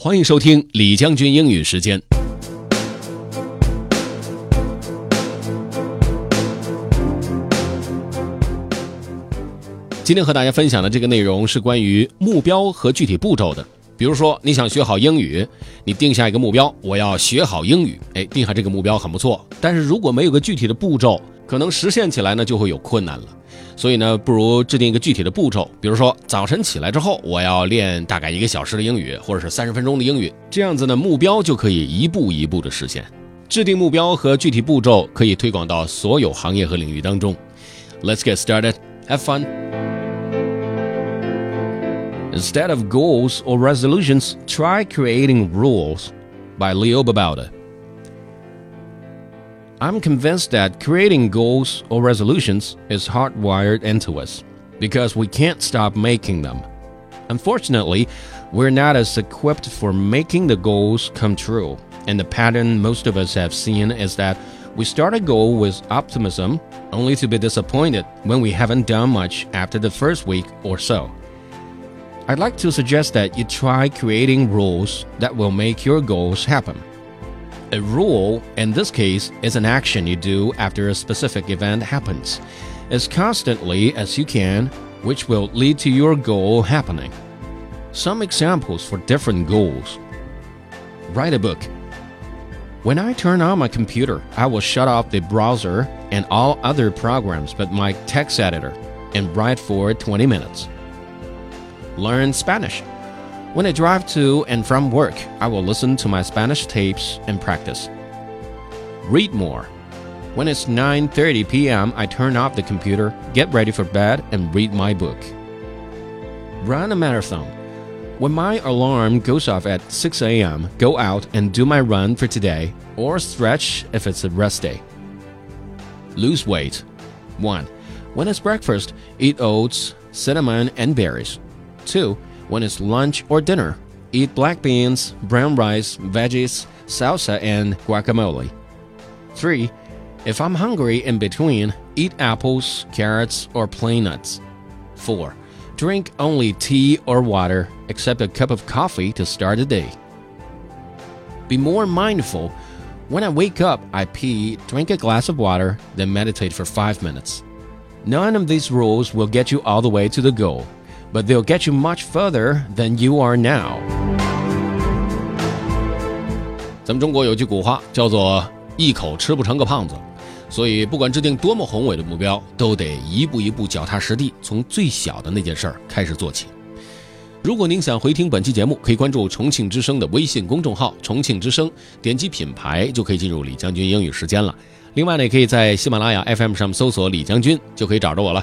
欢迎收听李将军英语时间。今天和大家分享的这个内容是关于目标和具体步骤的。比如说，你想学好英语，你定下一个目标，我要学好英语。哎，定下这个目标很不错，但是如果没有个具体的步骤，可能实现起来呢就会有困难了。所以呢，不如制定一个具体的步骤。比如说，早晨起来之后，我要练大概一个小时的英语，或者是三十分钟的英语，这样子呢，目标就可以一步一步的实现。制定目标和具体步骤可以推广到所有行业和领域当中。Let's get started. Have fun. Instead of goals or resolutions, try creating rules by Leo Babauta. I'm convinced that creating goals or resolutions is hardwired into us because we can't stop making them. Unfortunately, we're not as equipped for making the goals come true, and the pattern most of us have seen is that we start a goal with optimism only to be disappointed when we haven't done much after the first week or so. I'd like to suggest that you try creating rules that will make your goals happen. A rule, in this case, is an action you do after a specific event happens, as constantly as you can, which will lead to your goal happening. Some examples for different goals Write a book. When I turn on my computer, I will shut off the browser and all other programs but my text editor and write for 20 minutes learn Spanish. When I drive to and from work, I will listen to my Spanish tapes and practice. Read more. When it's 9:30 p.m., I turn off the computer, get ready for bed and read my book. Run a marathon. When my alarm goes off at 6 a.m., go out and do my run for today or stretch if it's a rest day. Lose weight. 1. When it's breakfast, eat oats, cinnamon, and berries. 2. When it's lunch or dinner, eat black beans, brown rice, veggies, salsa, and guacamole. 3. If I'm hungry in between, eat apples, carrots, or plain nuts. 4. Drink only tea or water, except a cup of coffee to start the day. Be more mindful. When I wake up, I pee, drink a glass of water, then meditate for 5 minutes. None of these rules will get you all the way to the goal but they'll get you much further than you are now. 咱们中国有句古话叫做“一口吃不成个胖子”，所以不管制定多么宏伟的目标，都得一步一步脚踏实地，从最小的那件事儿开始做起。如果您想回听本期节目，可以关注重庆之声的微信公众号“重庆之声”，点击品牌就可以进入李将军英语时间了。另外呢，也可以在喜马拉雅 FM 上搜索“李将军”，就可以找着我了。